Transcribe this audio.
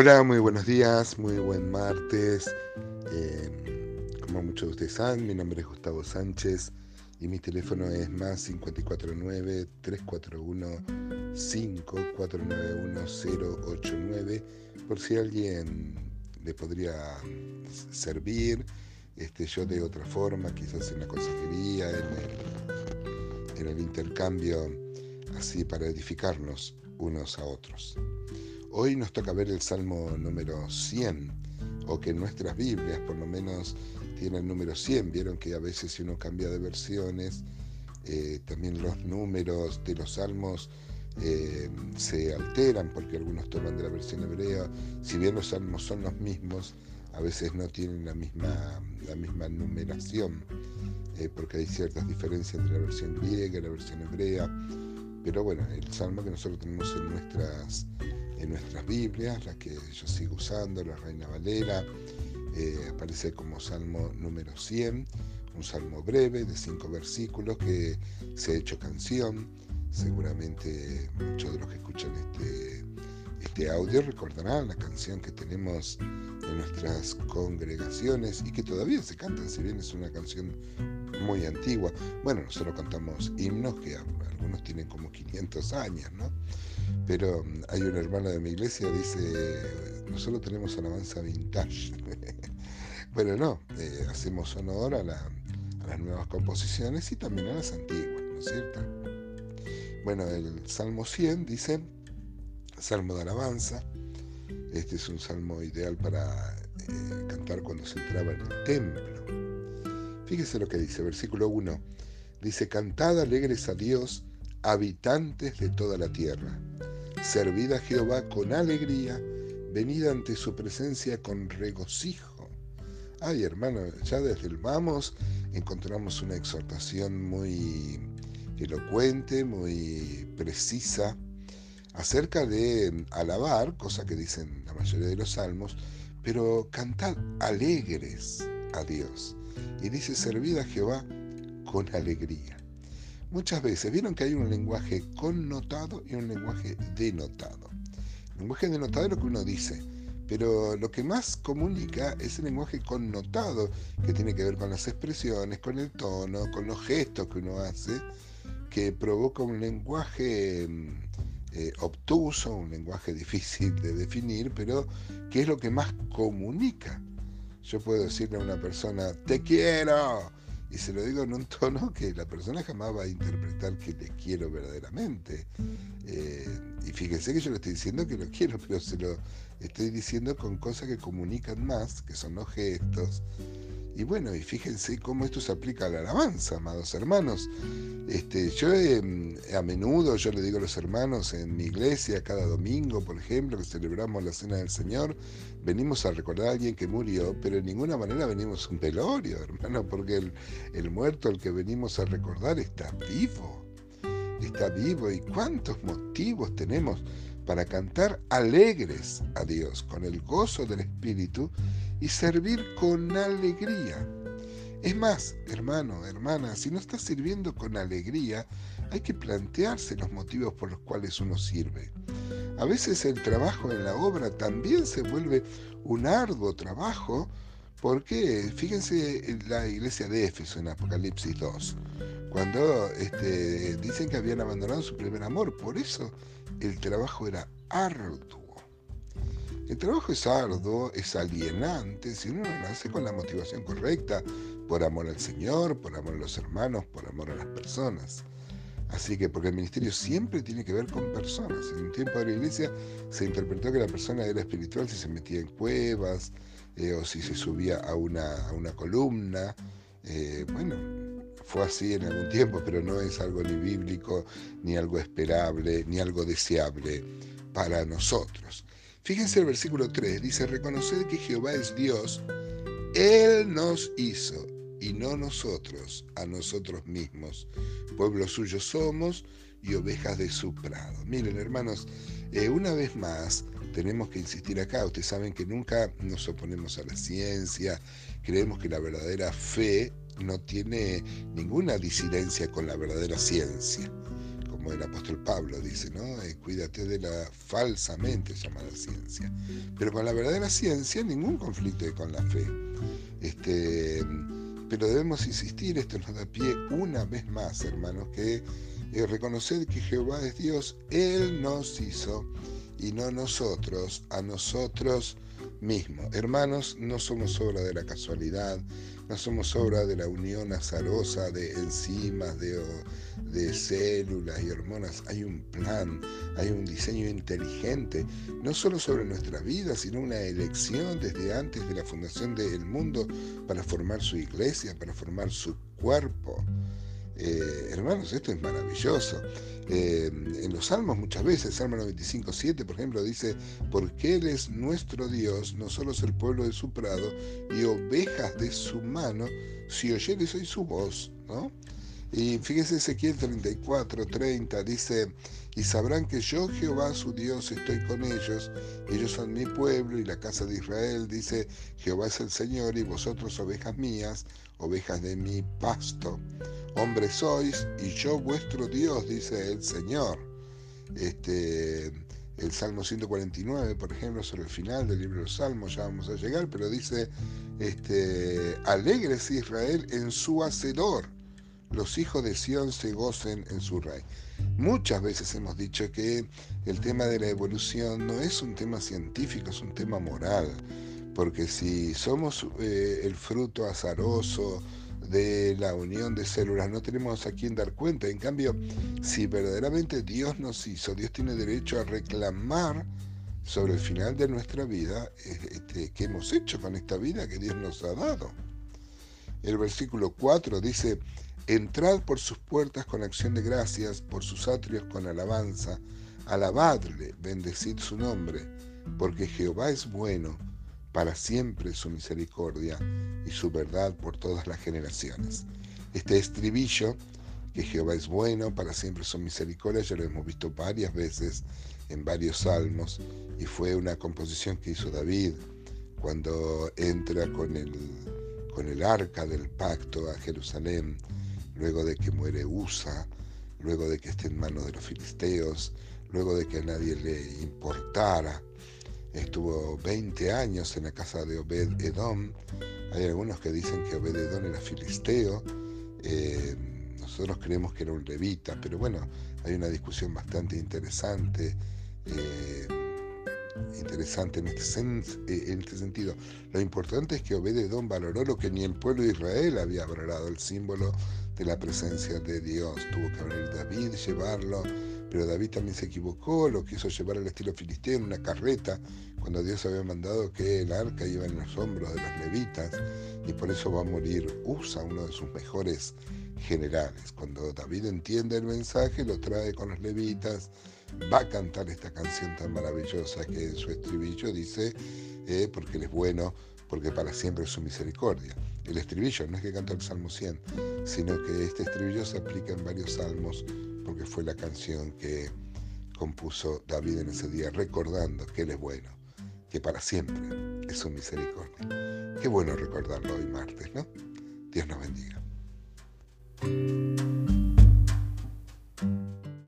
Hola, muy buenos días, muy buen martes. Eh, como muchos de ustedes saben, mi nombre es Gustavo Sánchez y mi teléfono es más 549-341-5491-089 por si alguien le podría servir. Este, yo de otra forma, quizás en la consejería, en el intercambio, así para edificarnos unos a otros. Hoy nos toca ver el Salmo número 100, o que nuestras Biblias por lo menos tiene el número 100. Vieron que a veces si uno cambia de versiones, eh, también los números de los salmos eh, se alteran porque algunos toman de la versión hebrea. Si bien los salmos son los mismos, a veces no tienen la misma, la misma numeración, eh, porque hay ciertas diferencias entre la versión griega y la versión hebrea. Pero bueno, el salmo que nosotros tenemos en nuestras en nuestras Biblias, la que yo sigo usando, la Reina Valera, eh, aparece como Salmo número 100, un salmo breve de cinco versículos que se ha hecho canción. Seguramente muchos de los que escuchan este, este audio recordarán la canción que tenemos en nuestras congregaciones y que todavía se cantan, si bien es una canción muy antigua. Bueno, nosotros cantamos himnos que algunos tienen como 500 años, ¿no? Pero mm, hay un hermano de mi iglesia dice, nosotros tenemos alabanza vintage. bueno, no, eh, hacemos honor a, las nuevas composiciones y también a las antiguas, ¿no es cierto? Bueno, el Salmo 100 dice, Salmo de alabanza, este es un salmo ideal para eh, cantar cuando se entraba en el templo. Fíjese lo que dice, versículo 1, dice, cantad alegres a Dios, habitantes de toda la tierra Servid a Jehová con alegría, venid ante su presencia con regocijo. Ay, hermano, ya desde el vamos encontramos una exhortación muy elocuente, muy precisa, acerca de alabar, cosa que dicen la mayoría de los salmos, pero cantad alegres a Dios. Y dice, servid a Jehová con alegría. Muchas veces vieron que hay un lenguaje connotado y un lenguaje denotado. El lenguaje denotado es lo que uno dice, pero lo que más comunica es el lenguaje connotado, que tiene que ver con las expresiones, con el tono, con los gestos que uno hace, que provoca un lenguaje mm, eh, obtuso, un lenguaje difícil de definir, pero que es lo que más comunica. Yo puedo decirle a una persona, te quiero, y se lo digo en un tono que la persona jamás va a interpretar que te quiero verdaderamente. Eh, y fíjense que yo le estoy diciendo que lo quiero, pero se lo estoy diciendo con cosas que comunican más, que son los gestos, y bueno, y fíjense cómo esto se aplica a la alabanza, amados hermanos. Este, yo em, a menudo, yo le digo a los hermanos en mi iglesia, cada domingo, por ejemplo, que celebramos la Cena del Señor, venimos a recordar a alguien que murió, pero de ninguna manera venimos un velorio, hermano, porque el, el muerto al que venimos a recordar está vivo. Está vivo. ¿Y cuántos motivos tenemos para cantar alegres a Dios, con el gozo del Espíritu y servir con alegría. Es más, hermano, hermana, si no estás sirviendo con alegría, hay que plantearse los motivos por los cuales uno sirve. A veces el trabajo en la obra también se vuelve un arduo trabajo porque, fíjense en la iglesia de Éfeso en Apocalipsis 2, cuando este, dicen que habían abandonado su primer amor, por eso el trabajo era arduo. El trabajo es arduo, es alienante, si uno lo hace con la motivación correcta, por amor al Señor, por amor a los hermanos, por amor a las personas. Así que, porque el ministerio siempre tiene que ver con personas. En un tiempo de la iglesia se interpretó que la persona era espiritual si se metía en cuevas eh, o si se subía a una, a una columna. Eh, bueno, fue así en algún tiempo, pero no es algo ni bíblico, ni algo esperable, ni algo deseable para nosotros. Fíjense el versículo 3, dice, reconoced que Jehová es Dios, Él nos hizo y no nosotros a nosotros mismos. Pueblo suyo somos y ovejas de su prado. Miren hermanos, eh, una vez más tenemos que insistir acá, ustedes saben que nunca nos oponemos a la ciencia, creemos que la verdadera fe no tiene ninguna disidencia con la verdadera ciencia como el apóstol Pablo dice, ¿no? Eh, cuídate de la falsamente llamada ciencia. Pero con la verdadera ciencia ningún conflicto hay con la fe. Este, pero debemos insistir, esto nos da pie una vez más, hermanos, que eh, reconocer que Jehová es Dios, Él nos hizo y no nosotros, a nosotros mismos. Hermanos, no somos obra de la casualidad, no somos obra de la unión azarosa de enzimas, de, de células y hormonas. Hay un plan, hay un diseño inteligente, no solo sobre nuestra vida, sino una elección desde antes de la fundación del mundo para formar su iglesia, para formar su cuerpo. Eh, hermanos, esto es maravilloso. Eh, en los salmos muchas veces, Salmo 95, 7, por ejemplo, dice, porque Él es nuestro Dios, no solo es el pueblo de su prado, y ovejas de su mano, si oyeres hoy su voz, ¿no? Y fíjese Ezequiel 34, 30, dice, y sabrán que yo, Jehová su Dios, estoy con ellos, ellos son mi pueblo y la casa de Israel, dice, Jehová es el Señor y vosotros ovejas mías, ovejas de mi pasto. Hombres sois y yo vuestro Dios, dice el Señor. Este, el Salmo 149, por ejemplo, sobre el final del libro de los Salmos, ya vamos a llegar, pero dice, este, alegres Israel en su hacedor los hijos de Sión se gocen en su rey. Muchas veces hemos dicho que el tema de la evolución no es un tema científico, es un tema moral, porque si somos eh, el fruto azaroso de la unión de células, no tenemos a quién dar cuenta. En cambio, si verdaderamente Dios nos hizo, Dios tiene derecho a reclamar sobre el final de nuestra vida, eh, este, qué hemos hecho con esta vida que Dios nos ha dado. El versículo 4 dice, Entrad por sus puertas con acción de gracias, por sus atrios con alabanza. Alabadle, bendecid su nombre, porque Jehová es bueno, para siempre su misericordia y su verdad por todas las generaciones. Este estribillo, que Jehová es bueno, para siempre su misericordia, ya lo hemos visto varias veces en varios salmos, y fue una composición que hizo David cuando entra con el, con el arca del pacto a Jerusalén luego de que muere Usa, luego de que esté en manos de los filisteos, luego de que a nadie le importara. Estuvo 20 años en la casa de Obed Edom. Hay algunos que dicen que Obed Edom era filisteo. Eh, nosotros creemos que era un levita, pero bueno, hay una discusión bastante interesante. Eh, interesante en este, eh, en este sentido. Lo importante es que Obededón valoró lo que ni el pueblo de Israel había valorado, el símbolo de la presencia de Dios. Tuvo que venir David, llevarlo, pero David también se equivocó, lo quiso llevar al estilo filisteo en una carreta, cuando Dios había mandado que el arca iba en los hombros de los levitas, y por eso va a morir Usa, uno de sus mejores generales. Cuando David entiende el mensaje, lo trae con los levitas, va a cantar esta canción tan maravillosa que en su estribillo dice, eh, porque Él es bueno, porque para siempre es su misericordia. El estribillo no es que canta el Salmo 100, sino que este estribillo se aplica en varios salmos, porque fue la canción que compuso David en ese día, recordando que Él es bueno, que para siempre es su misericordia. Qué bueno recordarlo hoy martes, ¿no? Dios nos bendiga.